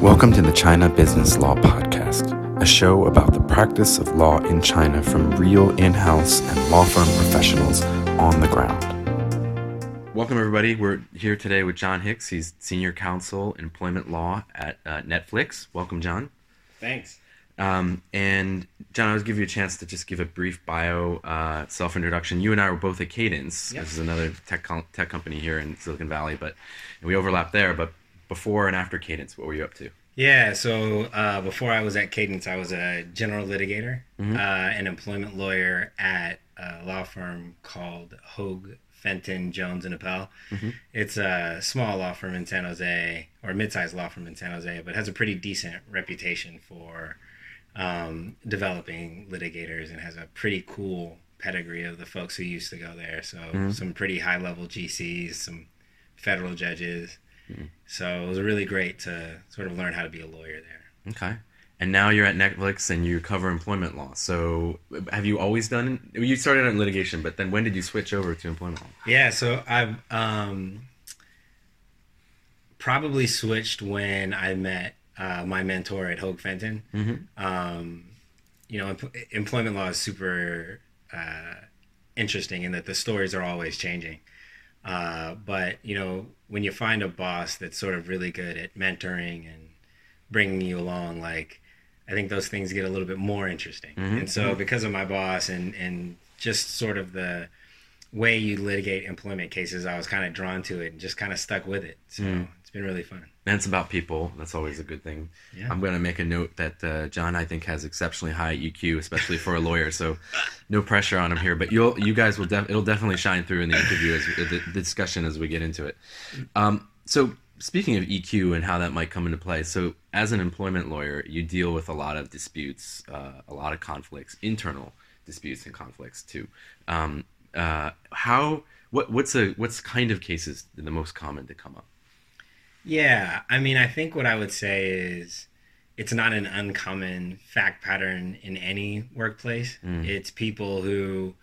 Welcome to the China Business Law Podcast, a show about the practice of law in China from real in house and law firm professionals on the ground. Welcome, everybody. We're here today with John Hicks. He's Senior Counsel Employment Law at uh, Netflix. Welcome, John. Thanks. Um, and John, I was give you a chance to just give a brief bio, uh, self introduction. You and I were both at Cadence. Yep. This is another tech com- tech company here in Silicon Valley, but we overlap there. But before and after Cadence, what were you up to? Yeah, so uh, before I was at Cadence, I was a general litigator, Mhm. uh, an employment lawyer at a law firm called Hoge, Fenton, Jones, and Appel. Mhm. It's a small law firm in San Jose, or a mid-sized law firm in San Jose, but has a pretty decent reputation for um, developing litigators and has a pretty cool pedigree of the folks who used to go there. So Mhm. some pretty high-level GCs, some federal judges. So it was really great to sort of learn how to be a lawyer there. Okay. And now you're at Netflix and you cover employment law. So have you always done? You started out in litigation, but then when did you switch over to employment law? Yeah, so I've um, probably switched when I met uh, my mentor at Hoge Fenton. Mm-hmm. Um, you know, em- employment law is super uh, interesting in that the stories are always changing. Uh, but you know, when you find a boss that's sort of really good at mentoring and bringing you along, like I think those things get a little bit more interesting. Mhm. And so, because of my boss and and just sort of the way you litigate employment cases, I was kind of drawn to it and just kind of stuck with it. So Mm. it's been really fun. And it's about people. That's always a good thing. Yeah. I'm going to make a note that uh, John, I think, has exceptionally high EQ, especially for a lawyer. So, no pressure on him here. But you'll, you guys will, def- it'll definitely shine through in the interview, as the, the discussion as we get into it. Um, so, speaking of EQ and how that might come into play, so as an employment lawyer, you deal with a lot of disputes, uh, a lot of conflicts, internal disputes and conflicts too. Um, uh, how, what, what's a, what's kind of cases the most common to come up? Yeah, I mean, I think what I would say is it's not an uncommon fact pattern in any workplace. Mm. It's people who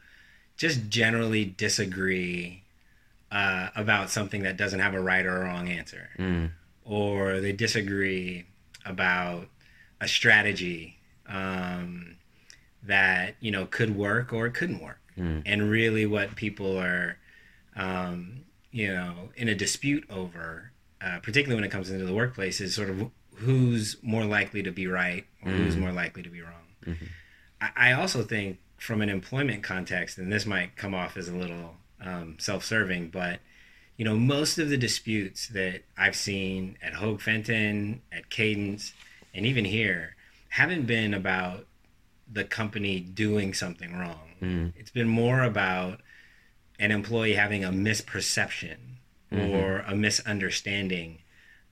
just generally disagree uh, about something that doesn't have a right or a wrong answer, Mm, or they disagree about a strategy um, that you know could work or it couldn't work mm, and really what people are um, you know in a dispute over uh, particularly when it comes into the workplace is sort of who's more likely to be right or who's Mm. more likely to be wrong Mhm. I, I also think from an employment context and this might come off as a little um, self-serving but you know most of the disputes that i've seen at hoge fenton at cadence and even here haven't been about the company doing something wrong mm, it's been more about an employee having a misperception Mhm. or a misunderstanding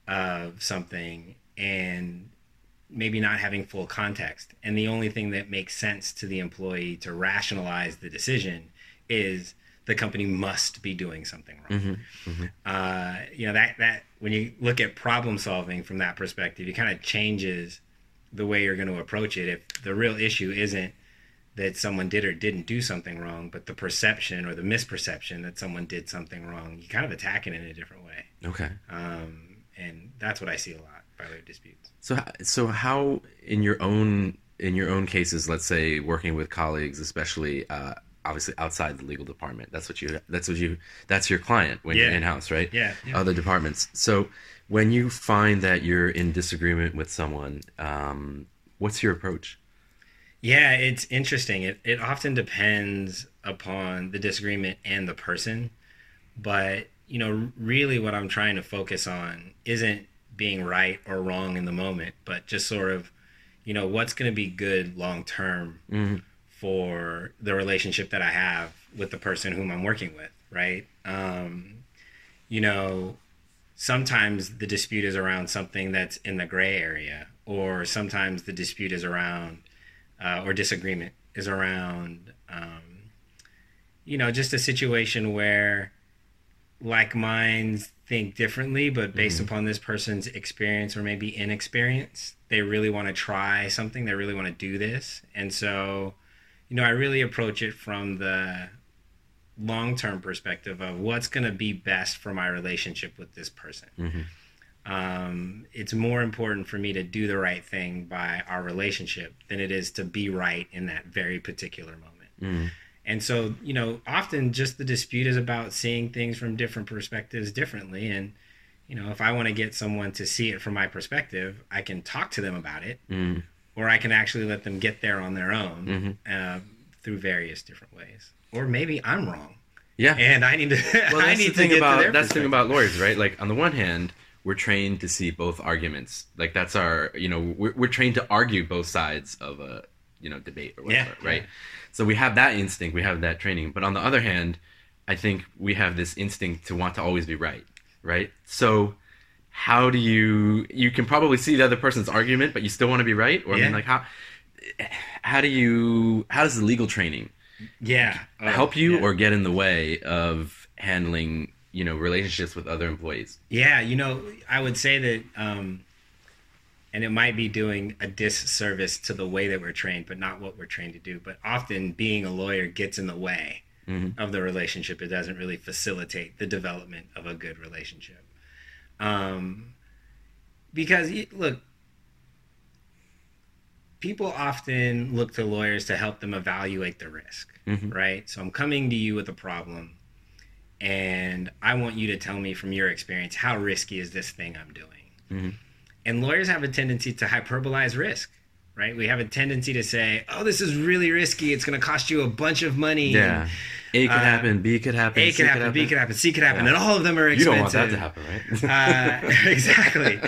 of something and maybe not having full context. And the only thing that makes sense to the employee to rationalize the decision is the company must be doing something wrong. mhm, mhm. Uh, you know that that when you look at problem solving from that perspective, it kind of changes the way you're going to approach it. If the real issue isn't that someone did or didn't do something wrong, but the perception or the misperception that someone did something wrong, you kind of attack it in a different way. Okay. Um, and that's what I see a lot by way of disputes. So, so how in your own in your own cases, let's say working with colleagues, especially uh, obviously outside the legal department, that's what you that's what you that's your client when you're in house, right? Yeah. yeah. Other departments. So, when you find that you're in disagreement with someone, um, what's your approach? Yeah, it's interesting. It it often depends upon the disagreement and the person, but you know, really, what I'm trying to focus on isn't being right or wrong in the moment, but just sort of, you know, what's going to be good long term Mm, for the relationship that I have with the person whom I'm working with, right? Um, you know, sometimes the dispute is around something that's in the gray area, or sometimes the dispute is around, uh, or disagreement is around, um, you know, just a situation where like minds think differently, but based upon this person's experience or maybe inexperience, they really want to try something. They really want to do this. And so, you know, I really approach it from the long term perspective of what's going to be best for my relationship with this person. mhm. Um, it's more important for me to do the right thing by our relationship than it is to be right in that very particular moment. Mm. And so, you know, often just the dispute is about seeing things from different perspectives differently. And, you know, if I want to get someone to see it from my perspective, I can talk to them about it, Mm. or I can actually let them get there on their own Mhm. uh, through various different ways. Or maybe I'm wrong, Yeah. and I need to. well, I that's need the thing to get about that's the thing about lawyers, right? Like on the one hand, we're trained to see both arguments. Like that's our, you know, we're, we're trained to argue both sides of a, you know, debate or whatever, Yeah, right? yeah. So we have that instinct, we have that training. But on the other hand, I think we have this instinct to want to always be right, right? So how do you you can probably see the other person's argument, but you still want to be right? Or I mean, like how how do you how does the legal training Yeah. Help you yeah. or get in the way of handling you know relationships with other employees Yeah, you know, I would say that, um, and it might be doing a disservice to the way that we're trained, but not what we're trained to do. But often being a lawyer gets in the way Mhm. of the relationship. It doesn't really facilitate the development of a good relationship. Um, because, look, people often look to lawyers to help them evaluate the risk Mhm. right? So I'm coming to you with a problem, and I want you to tell me from your experience how risky is this thing I'm doing. Mhm. And lawyers have a tendency to hyperbolize risk, right? We have a tendency to say, "Oh, this is really risky. It's going to cost you a bunch of money." yeah a could Uh, happen b could happen A C could happen, B could happen, C could happen, Yeah. and all of them are expensive. you don't want that to happen right uh, exactly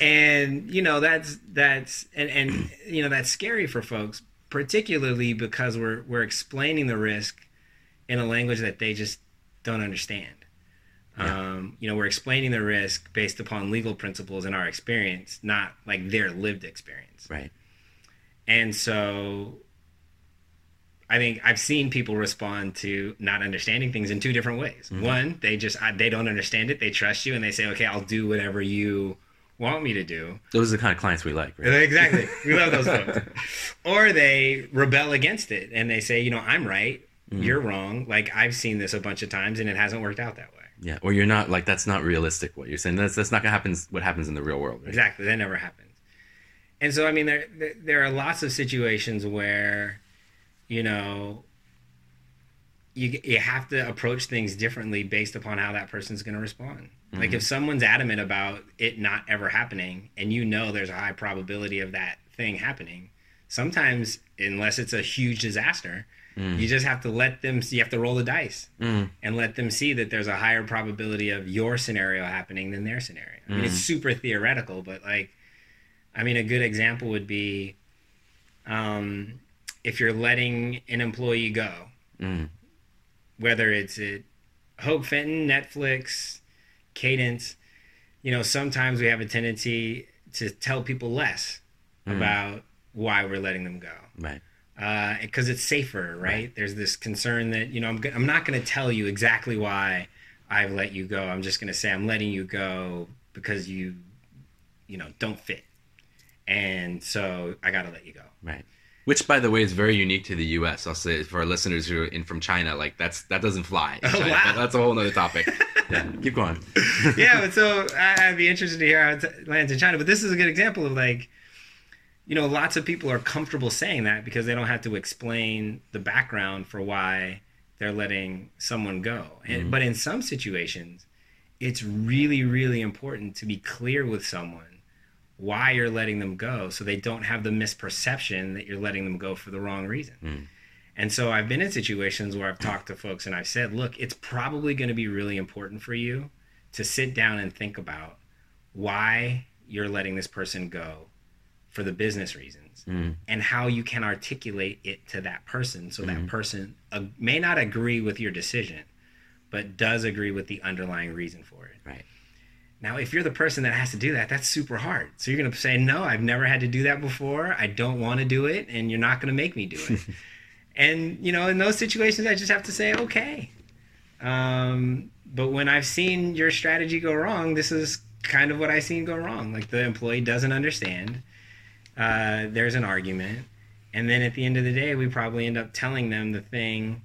and you know that's that's and and you know that's scary for folks particularly because we're we're explaining the risk in a language that they just don't understand Yeah. um, you know we're explaining the risk based upon legal principles in our experience not like their lived experience right and so I think I've seen people respond to not understanding things in two different ways. Mm-hmm. One, they just I, they don't understand it. They trust you and they say, "Okay, I'll do whatever you want me to do." those are the kind of clients we like right Exactly. We love those folks. Or they rebel against it and they say, "You know, I'm right. Mm-hmm. You're wrong." Like I've seen this a bunch of times and it hasn't worked out that way. yeah or you're not like that's not realistic what you're saying that's that's not gonna happen what happens in the real world right? Exactly. That never happens. And so, I mean, there there- there are lots of situations where, you know, you you have to approach things differently based upon how that person's going to respond. Like if someone's adamant about it not ever happening, and you know there's a high probability of that thing happening, sometimes unless it's a huge disaster, you just have to let them. You have to roll the dice Mm. and let them see that there's a higher probability of your scenario happening than their scenario. I mean, it's super theoretical, but like, I mean, a good example would be um, if you're letting an employee go, Mm. whether it's at Hoge Fenton, Netflix, Cadence, you know, sometimes we have a tendency to tell people less about why we're letting them go right Uh, because it's safer, right? There's this concern that you know I'm, I'm not going to tell you exactly why I've let you go. I'm just going to say I'm letting you go because you, you know, don't fit, and so I got to let you go. right which by the way is very unique to the us i'll say for our listeners who are in from china like that's that doesn't fly in Oh, China, wow. that's a whole nother topic yeah keep going yeah, but so I'd be interested to hear how it lands in China. But this is a good example of like, you know, lots of people are comfortable saying that because they don't have to explain the background for why they're letting someone go. And, mm-hmm. But in some situations, it's really, really important to be clear with someone why you're letting them go so they don't have the misperception that you're letting them go for the wrong reason. Mm. And so I've been in situations where I've talked to folks and I've said, look, it's probably going to be really important for you to sit down and think about why you're letting this person go for the business reasons Mm. and how you can articulate it to that person so that person uh, may not agree with your decision but does agree with the underlying reason for it. right Now, if you're the person that has to do that, that's super hard. So you're going to say, no, I've never had to do that before. I don't want to do it, and you're not going to make me do it. and, you know, in those situations, I just have to say, okay. Um, but when I've seen your strategy go wrong, this is kind of what I've seen go wrong. Like the employee doesn't understand. Uh, there's an argument. And then at the end of the day, we probably end up telling them the thing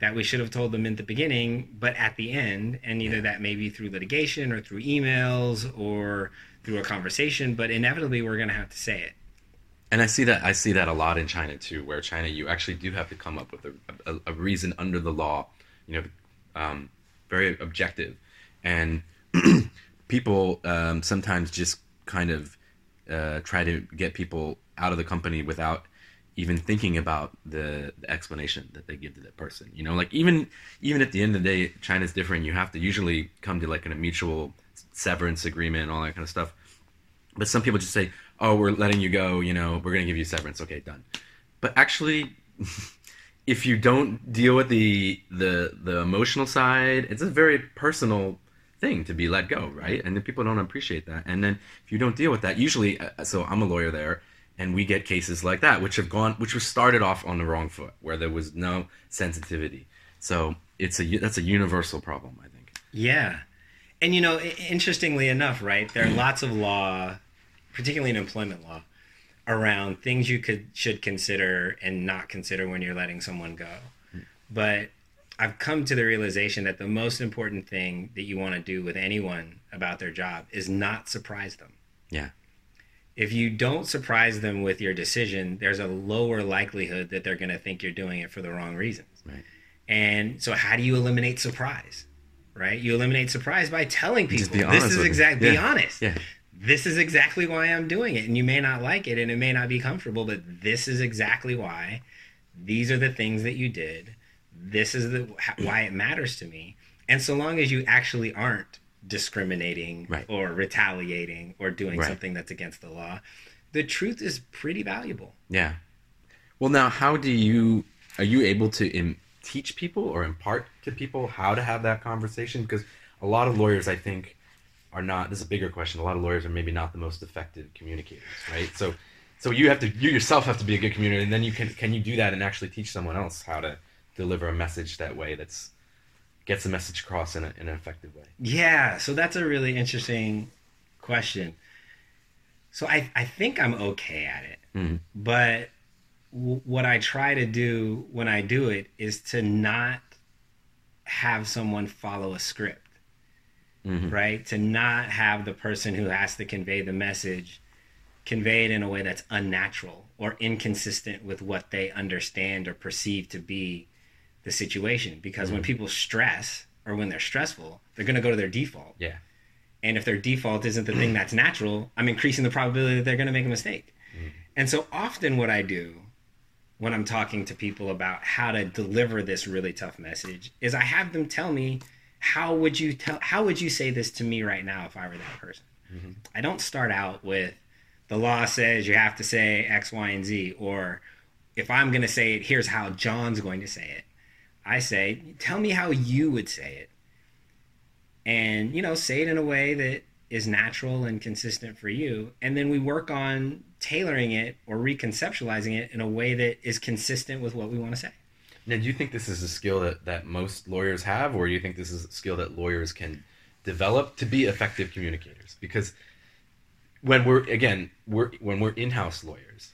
that we should have told them in the beginning, but at the end, and either that may be through litigation or through emails or through a conversation, but inevitably we're going to have to say it. And I see that I see that a lot in China too, where China you actually do have to come up with a, a, a reason under the law, you know, um, very objective, and people um, sometimes just kind of uh, try to get people out of the company without even thinking about the, the, explanation that they give to that person. You know, like even even at the end of the day, China's different. You have to usually come to like a mutual severance agreement all that kind of stuff. But some people just say, "Oh, we're letting you go. You know, we're going to give you severance. Okay, done." But actually, if you don't deal with the the the emotional side, it's a very personal thing to be let go, right? And then people don't appreciate that. And then if you don't deal with that, usually, uh, so I'm a lawyer there and we get cases like that which have gone which was started off on the wrong foot where there was no sensitivity. So it's a that's a universal problem i think. Yeah. And you know interestingly enough right there are lots of law particularly in employment law around things you could should consider and not consider when you're letting someone go. But i've come to the realization that the most important thing that you want to do with anyone about their job is not surprise them yeah if you don't surprise them with your decision, there's a lower likelihood that they're going to think you're doing it for the wrong reasons. Right. And so, how do you eliminate surprise? Right? You eliminate surprise by telling people this is exactly yeah. be honest. Yeah. This is exactly why I'm doing it, and you may not like it, and it may not be comfortable, but this is exactly why. These are the things that you did. This is the why it matters to me. And so long as you actually aren't discriminating right. or retaliating or doing right. something that's against the law. The truth is pretty valuable. Yeah. Well, now, how do you are you able to Im- teach people or impart to people how to have that conversation? Because a lot of lawyers, I think, are not. This is a bigger question. A lot of lawyers are maybe not the most effective communicators, right? So, so you have to you yourself have to be a good communicator, and then you can can you do that and actually teach someone else how to deliver a message that way that's gets the message across in, a, in an effective way? Yeah, so that's a really interesting question. So I, I think I'm okay at it, mm-hmm. but w- what I try to do when I do it is to not have someone follow a script, mm-hmm. right? To not have the person who has to convey the message convey it in a way that's unnatural or inconsistent with what they understand or perceive to be the situation because mm-hmm. when people stress or when they're stressful, they're going to go to their default. Yeah. And if their default isn't the thing that's natural, I'm increasing the probability that they're going to make a mistake. Mm-hmm. And so often what I do when I'm talking to people about how to deliver this really tough message is I have them tell me how would you tell how would you say this to me right now if I were that person? Mm-hmm. I don't start out with the law says you have to say X, Y, and Z, or if I'm going to say it, here's how John's going to say it. I say, tell me how you would say it. And, you know, say it in a way that is natural and consistent for you. And then we work on tailoring it or reconceptualizing it in a way that is consistent with what we want to say. Now, do you think this is a skill that, that most lawyers have, or do you think this is a skill that lawyers can develop to be effective communicators? Because when we're, again, we're, when we're in house lawyers,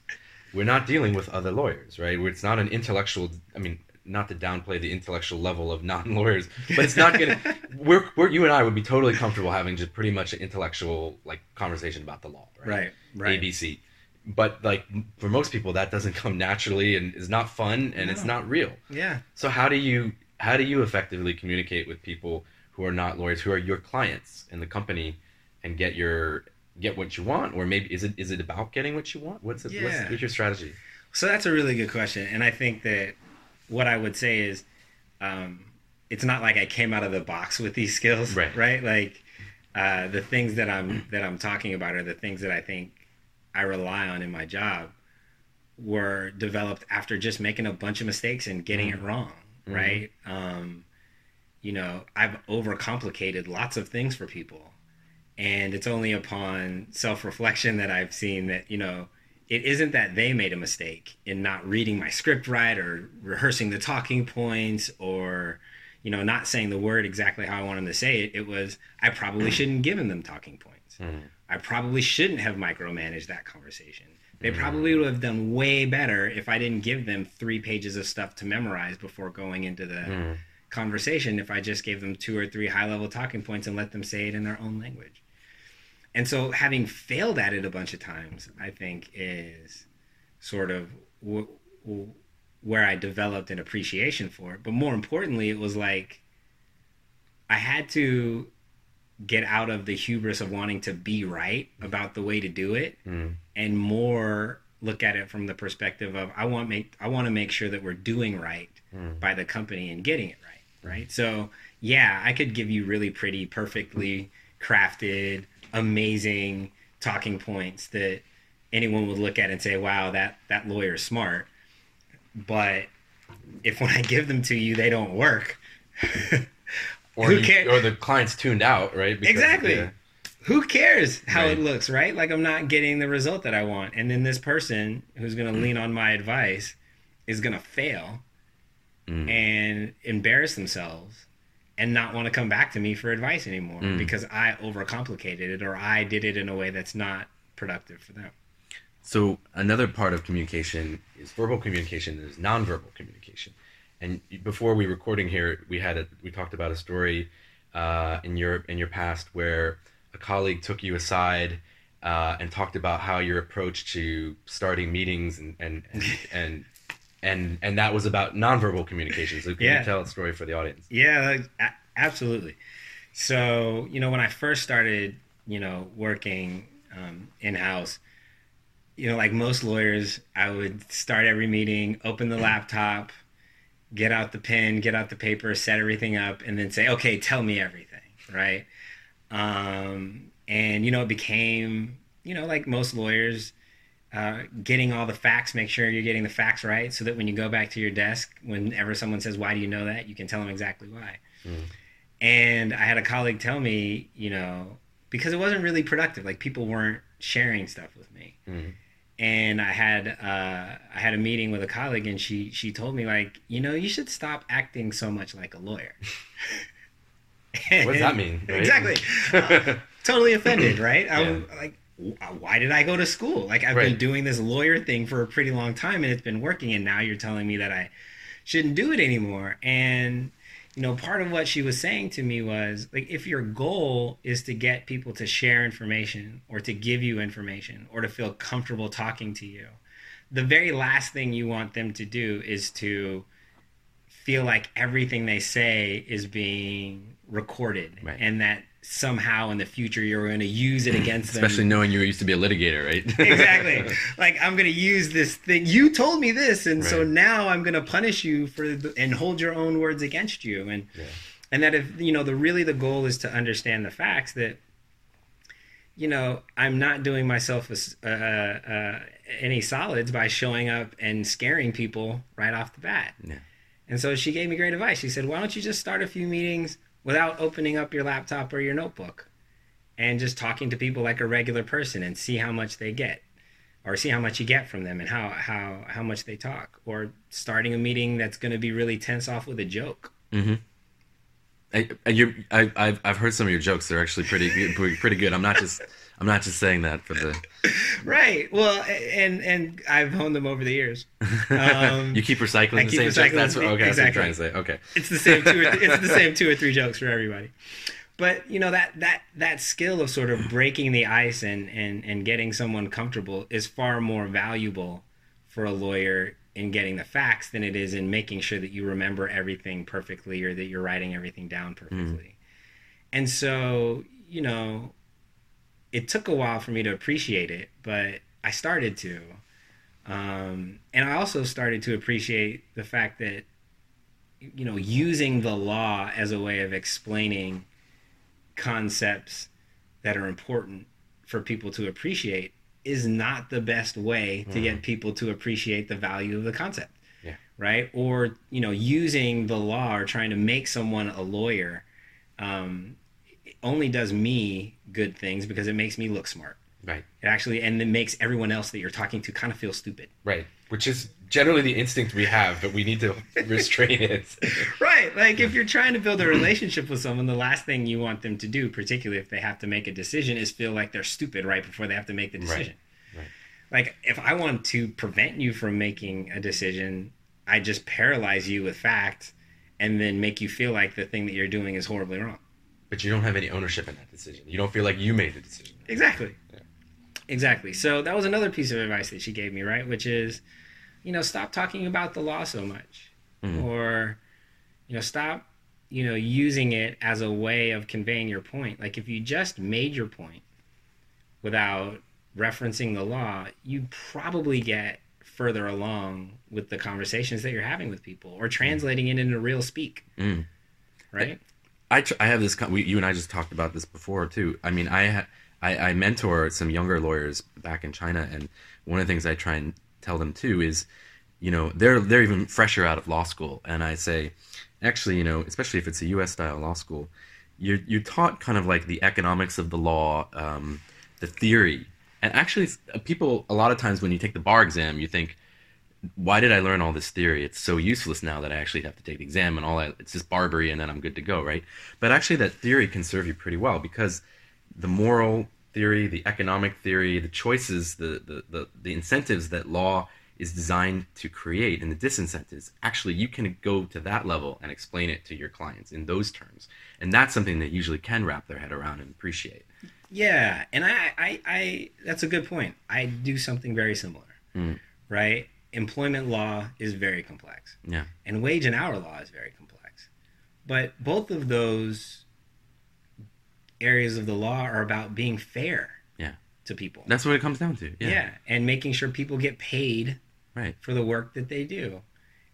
we're not dealing with other lawyers, right? It's not an intellectual, I mean, not to downplay the intellectual level of non-lawyers, but it's not gonna. we're, we're you and I would be totally comfortable having just pretty much an intellectual like conversation about the law, right? Right. Right. ABC. But like for most people, that doesn't come naturally and is not fun and no. it's not real. Yeah. So how do you how do you effectively communicate with people who are not lawyers, who are your clients in the company, and get your get what you want, or maybe is it is it about getting what you want? What's it, yeah. what's, what's your strategy? So that's a really good question, and I think that what I would say is, um, it's not like I came out of the box with these skills, right? Right, like uh, the things that I'm that I'm talking about are the things that I think I rely on in my job were developed after just making a bunch of mistakes and getting mm-hmm. it wrong, mm-hmm. right? Um, you know, I've overcomplicated lots of things for people, and it's only upon self reflection that I've seen that you know it isn't that they made a mistake in not reading my script right or rehearsing the talking points or you know not saying the word exactly how i want them to say it it was i probably shouldn't have given them talking points mm-hmm. i probably shouldn't have micromanaged that conversation They probably would have done way better if I didn't give them three pages of stuff to memorize before going into the Mm. conversation. If I just gave them two or three high level talking points and let them say it in their own language. And so, having failed at it a bunch of times, I think is sort of w- w- where I developed an appreciation for it. But more importantly, it was like I had to get out of the hubris of wanting to be right about the way to do it Mm. and more look at it from the perspective of I want make I want to make sure that we're doing right Mm. by the company and getting it right, right? So, yeah, I could give you really pretty perfectly crafted amazing talking points that anyone would look at and say, "Wow, that that lawyer's smart." But if when I give them to you they don't work, Or, Who you- cares? or the client's tuned out, right? Because- Exactly. who cares how Right. it looks, right? Like I'm not getting the result that I want. And then this person who's going to lean on my advice is going to fail Mm. and embarrass themselves and not want to come back to me for advice anymore Mm. because I overcomplicated it or I did it in a way that's not productive for them. So another part of communication is verbal communication. There's nonverbal communication. And before we recording here, we had a, we talked about a story uh, in your in your past where a colleague took you aside uh, and talked about how your approach to starting meetings and and and and, and, and that was about nonverbal communication. So can Yeah. you tell a story for the audience? Yeah, absolutely. So, you know, when I first started, you know, working um, in house, you know, like most lawyers, I would start every meeting, open the laptop, get out the pen, get out the paper, set everything up, and then say, okay, tell me everything, right? Um, and, you know, it became, you know, like most lawyers, uh, getting all the facts, make sure you're getting the facts right so that when you go back to your desk, whenever someone says, Why do you know that? you can tell them exactly why. Mm. And I had a colleague tell me, you know, because it wasn't really productive, like people weren't sharing stuff with me. Mm. And I had uh, I had a meeting with a colleague, and she she told me like, you know, you should stop acting so much like a lawyer. What does that mean? right? Exactly. Uh, totally offended, right? I Yeah. like, "Wh- Uh, why did I go to school? Like I've Right. been doing this lawyer thing for a pretty long time and it's been working and now you're telling me that I shouldn't do it anymore. And you know, part of what she was saying to me was like if your goal is to get people to share information or to give you information or to feel comfortable talking to you, the very last thing you want them to do is to feel like everything they say is being recorded Right. and that somehow in the future you're going to use it against them. Especially knowing you used to be a litigator, right? exactly. Like i'm going to use this thing. You told me this and so now i'm going to punish you for the, and hold your own words against you. And Yeah. and that if you know the really the goal is to understand the facts that you know i'm not doing myself a uh, uh, any solids by showing up and scaring people right off the bat. Yeah. and so she gave me great advice. She said why don't you just start a few meetings without opening up your laptop or your notebook and just talking to people like a regular person and see how much they get or see how much you get from them and how how how much they talk or starting a meeting that's going to be really tense off with a joke Mm-hmm. I, you, I, I've, I've heard some of your jokes. They're actually pretty, pretty good. I'm not just, I'm not just saying that for the. right well and and i've honed them over the years um, you keep recycling I the keep same jokes. recycling- That's what, okay. That's what I'm trying to say. Okay. it's the same two or th- it's the same two or three jokes for everybody but you know that that that skill of sort of breaking the ice and and and getting someone comfortable is far more valuable for a lawyer in getting the facts than it is in making sure that you remember everything perfectly or that you're writing everything down perfectly and so you know it took a while for me to appreciate it but i started to. Um, and i also started to appreciate the fact that you know using the law as a way of explaining concepts that are important for people to appreciate is not the best way to get people to appreciate the value of the concept Yeah. right? Or you know using the law or trying to make someone a lawyer um, only does me good things because it makes me look smart Right. it actually and it makes everyone else that you're talking to kind of feel stupid Right. Which is generally the instinct we have, but we need to restrain it. right like if you're trying to build a relationship with someone the last thing you want them to do particularly if they have to make a decision is feel like they're stupid right before they have to make the decision Right. like if I want to prevent you from making a decision, I just paralyze you with fact and then make you feel like the thing that you're doing is horribly wrong. But you don't have any ownership in that decision. You don't feel like you made the decision. Exactly. Yeah. Exactly. So that was another piece of advice that she gave me, right? Which is, you know, stop talking about the law so much. Mhm. Or, you know, stop, you know, using it as a way of conveying your point. Like if you just made your point without referencing the law, you probably get further along with the conversations that you're having with people or translating it into real speak, Mm. right? I, tr- I have this. con- We, you and I just talked about this before too. I mean, I, ha- I I mentor some younger lawyers back in China, and one of the things I try and tell them too is, you know, they're they're even fresher out of law school, and I say, actually, you know, especially if it's a U.S. style law school, you're you're taught kind of like the economics of the law, um, the theory, and actually, people a lot of times when you take the bar exam, you think why did I learn all this theory? It's so useless now that I actually have to take the exam and all that. It's just BarBri and then I'm good to go, right? But actually, that theory can serve you pretty well because the moral theory, the economic theory, the choices, the, the, the, the incentives that law is designed to create and the disincentives, actually, you can go to that level and explain it to your clients in those terms. And that's something that usually can wrap their head around and appreciate. Yeah, and I, I, I that's a good point. I do something very similar, Mm. right? Employment law is very complex, Yeah. and wage and hour law is very complex. But both of those areas of the law are about being fair Yeah. to people. That's what it comes down to. yeah. Yeah. and making sure people get paid Right. for the work that they do.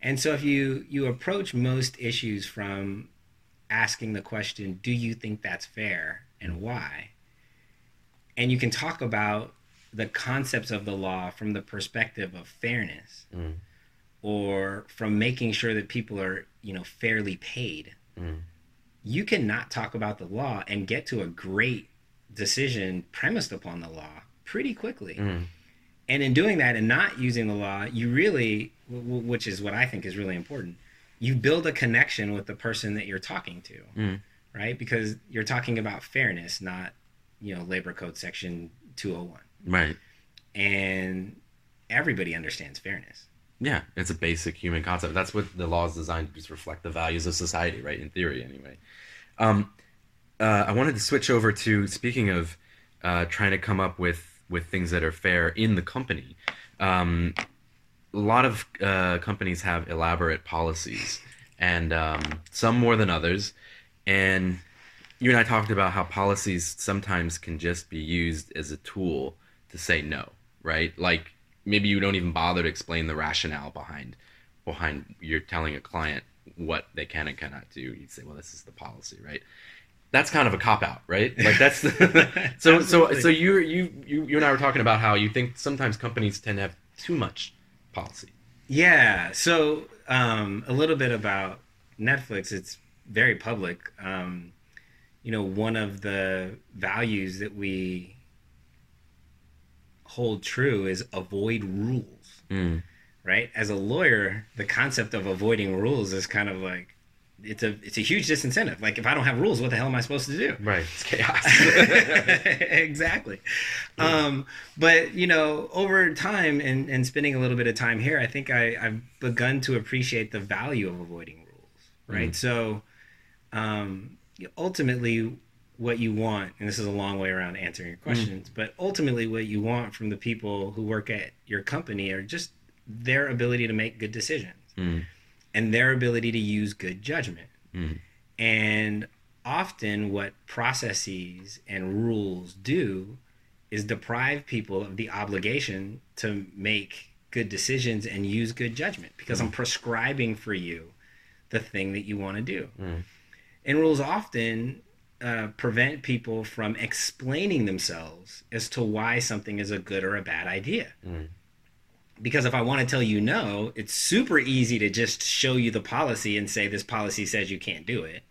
And so if you you approach most issues from asking the question, do you think that's fair and why? And you can talk about the concepts of the law from the perspective of fairness Mm. or from making sure that people are, you know, fairly paid. Mm. You cannot talk about the law and get to a great decision premised upon the law pretty quickly Mm. and in doing that and not using the law you really which is what i think is really important you build a connection with the person that you're talking to Mm. right because you're talking about fairness not you know labor code section 201 Right. and everybody understands fairness Yeah, it's a basic human concept. That's what the law is designed to just reflect the values of society, right? In theory, anyway. Um, uh, I wanted to switch over to speaking of uh, trying to come up with with things that are fair in the company. Um, a lot of uh, companies have elaborate policies, and um, some more than others. And you and I talked about how policies sometimes can just be used as a tool to say no, right? Like maybe you don't even bother to explain the rationale behind behind you're telling a client what they can and cannot do. You say, well, this is the policy, right? That's kind of a cop out, right? Like that's so so so you you you you and I were talking about how you think sometimes companies tend to have too much policy. yeah so um, a little bit about netflix it's very public um, you know one of the values that we hold true is avoid rules Mm. right? As a lawyer the concept of avoiding rules is kind of like it's a it's a huge disincentive. Like if i don't have rules what the hell am i supposed to do? Right, it's chaos. exactly. Um, but you know over time and, and spending a little bit of time here i think I, i've begun to appreciate the value of avoiding rules right? So um, ultimately what you want and this is a long way around answering your questions but ultimately what you want from the people who work at your company are just their ability to make good decisions Mm. and their ability to use good judgment Mm. and often, what processes and rules do is deprive people of the obligation to make good decisions and use good judgment because I'm prescribing for you the thing that you want to do. Mm. And rules often uh, prevent people from explaining themselves as to why something is a good or a bad idea. Mm. Because if I want to tell you no, it's super easy to just show you the policy and say this policy says you can't do it.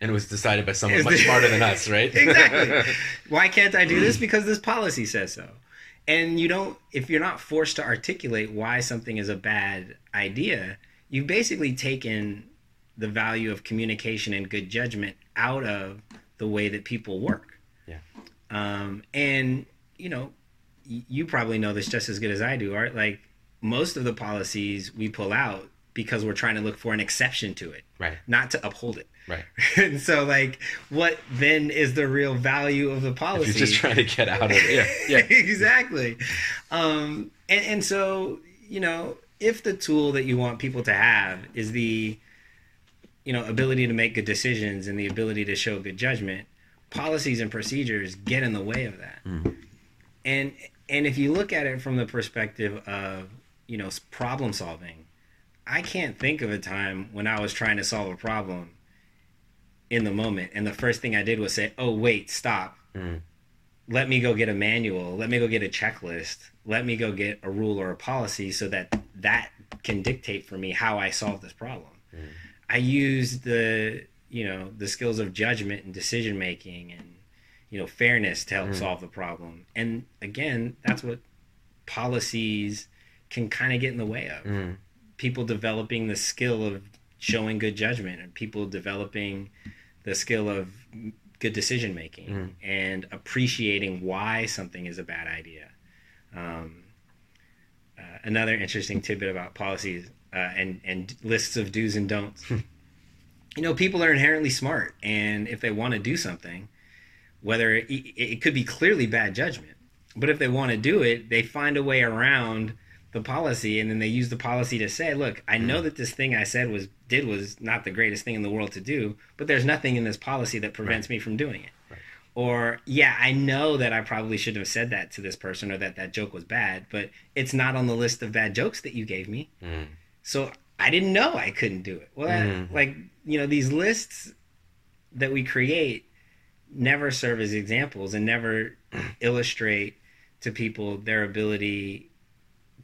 And it was decided by someone much smarter than us, right? exactly. Why can't I do this? Because this policy says so. And you don't, if you're not forced to articulate why something is a bad idea, you've basically taken the value of communication and good judgment out of the way that people work. Yeah. Um, and, you know, y- you probably know this just as good as I do, Art. Like most of the policies we pull out because we're trying to look for an exception to it, Right. not to uphold it. Right. and so, like, what then is the real value of the policy? If you're just trying to get out of it. Yeah. Yeah. exactly. Um, and, and so, you know, if the tool that you want people to have is the, you know, ability to make good decisions and the ability to show good judgment, policies and procedures get in the way of that. And and if you look at it from the perspective of, you know, problem solving, I can't think of a time when I was trying to solve a problem in the moment and the first thing I did was say, "Oh, wait, stop." Mm. let me go get a manual let me go get a checklist let me go get a rule or a policy so that that can dictate for me how i solve this problem i use the you know the skills of judgment and decision making and you know fairness to help solve the problem and again that's what policies can kind of get in the way of Mm. people developing the skill of showing good judgment and people developing the skill of good decision making Mhm. and appreciating why something is a bad idea. Um, uh, another interesting tidbit about policies uh, and and lists of do's and don'ts. you know, people are inherently smart, and if they want to do something, whether it, it could be clearly bad judgment, but if they want to do it, they find a way around the policy, and then they use the policy to say, "Look, I know that this thing I said was did was not the greatest thing in the world to do, but there's nothing in this policy that prevents me from doing it." Right. Or, yeah, I know that I probably shouldn't have said that to this person or that that joke was bad, but it's not on the list of bad jokes that you gave me. Mm. So I didn't know I couldn't do it. Well, Mhm. like, you know, these lists that we create never serve as examples and never illustrate to people their ability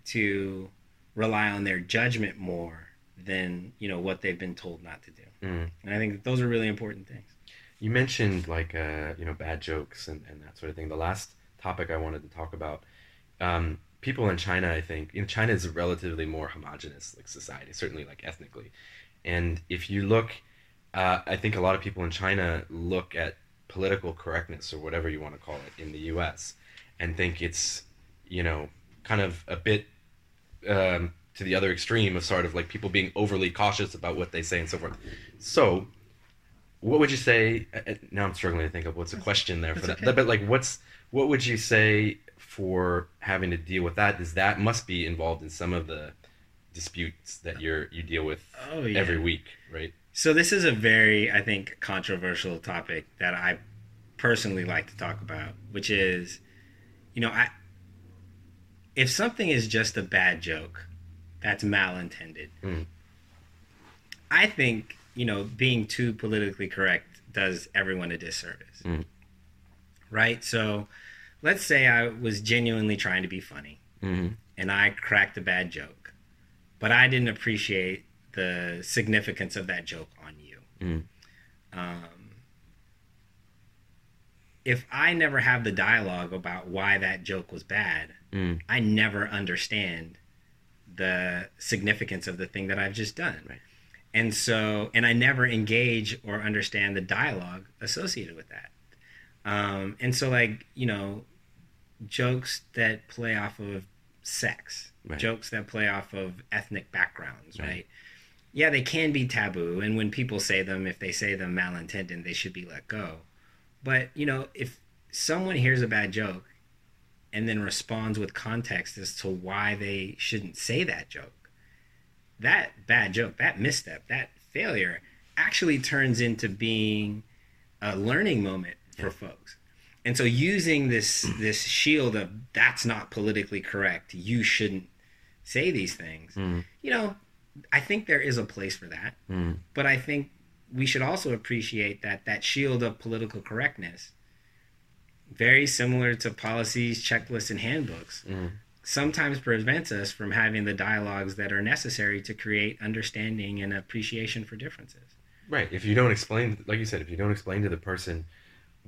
to rely on their judgment more than, you know, what they've been told not to do. Mm. And I think that those are really important things. You mentioned like uh, you know bad jokes and, and that sort of thing. The last topic I wanted to talk about, um, people in China. I think you know China is a relatively more homogenous like society, certainly like ethnically. And if you look, uh, I think a lot of people in China look at political correctness or whatever you want to call it in the U.S. and think it's you know kind of a bit um, to the other extreme of sort of like people being overly cautious about what they say and so forth. So what would you say uh, uh, now i'm struggling to think of what's a question there for That's that okay. but like what's what would you say for having to deal with that is that must be involved in some of the disputes that you're you deal with Oh, yeah. every week right So this is a very, I think, controversial topic that I personally like to talk about, which is, you know, I if something is just a bad joke, that's malintended. Mm. I think, you know, being too politically correct does everyone a disservice. Mm. Right? So let's say I was genuinely trying to be funny mm-hmm. and I cracked a bad joke, but I didn't appreciate the significance of that joke on you. Mm. Um, if I never have the dialogue about why that joke was bad, Mm. I never understand the significance of the thing that I've just done. Right. And so, and I never engage or understand the dialogue associated with that. Um, and so, like, you know, jokes that play off of sex, Right. jokes that play off of ethnic backgrounds, Right. right? Yeah, they can be taboo. And when people say them, if they say them malintended, they should be let go. But, you know, if someone hears a bad joke and then responds with context as to why they shouldn't say that joke, that bad joke, that misstep, that failure actually turns into being a learning moment for folks. And so using this this shield of that's not politically correct, you shouldn't say these things. Mm. You know, I think there is a place for that, Mm. but I think we should also appreciate that that shield of political correctness very similar to policies, checklists and handbooks Mm. sometimes prevents us from having the dialogues that are necessary to create understanding and appreciation for differences. right if you don't explain like you said if you don't explain to the person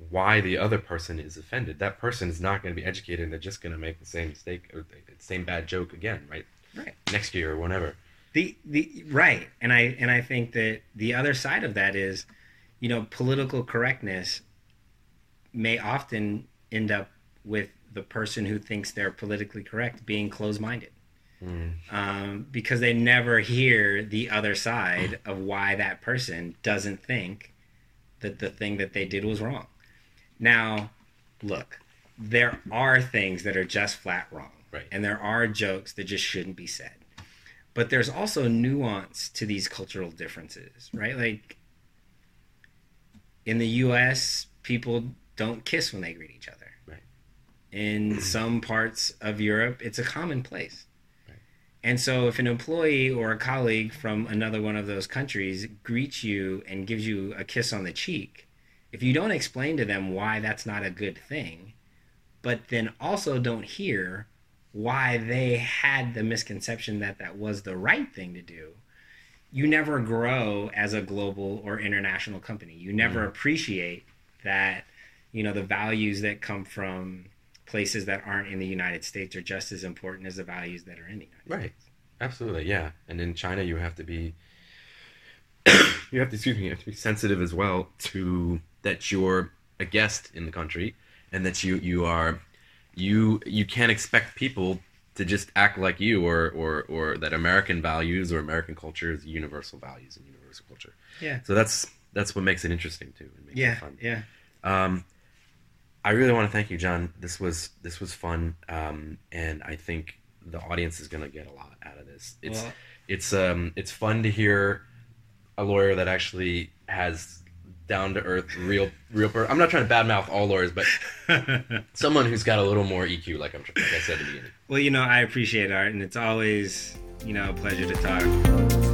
why the other person is offended that person is not going to be educated and they're just going to make the same mistake or the same bad joke again right Right. next year or whenever The the right, and I and I think that the other side of that is, you know, political correctness may often end up with the person who thinks they're politically correct being closed-minded Mm. um, because they never hear the other side of why that person doesn't think that the thing that they did was wrong. Now, look, there are things that are just flat wrong, Right. and there are jokes that just shouldn't be said. But there's also nuance to these cultural differences, right? Like in the U.S., people don't kiss when they greet each other. Right. In some parts of Europe, it's a commonplace. Right. And so, if an employee or a colleague from another one of those countries greets you and gives you a kiss on the cheek, if you don't explain to them why that's not a good thing, but then also don't hear why they had the misconception that that was the right thing to do, you never grow as a global or international company. You never mm-hmm. appreciate that, you know, the values that come from places that aren't in the United States are just as important as the values that are in the United Right. States. Absolutely, yeah. And in China, you have to be, you have to, excuse me, you have to be sensitive as well to that you're a guest in the country, and that you you are, you you can't expect people to just act like you, or or or that American values or American culture is universal values and universal culture. Yeah. So that's that's what makes it interesting too. and makes it Yeah. fun. Yeah. Um, I really want to thank you, John. This was this was fun, um, and I think the audience is going to get a lot out of this. It's Well- it's um it's fun to hear a lawyer that actually has down to earth real real. Per- I'm not trying to badmouth all lawyers, but someone who's got a little more EQ, like I'm like I said at the beginning. well, you know, I appreciate art, and it's always, you know, a pleasure to talk.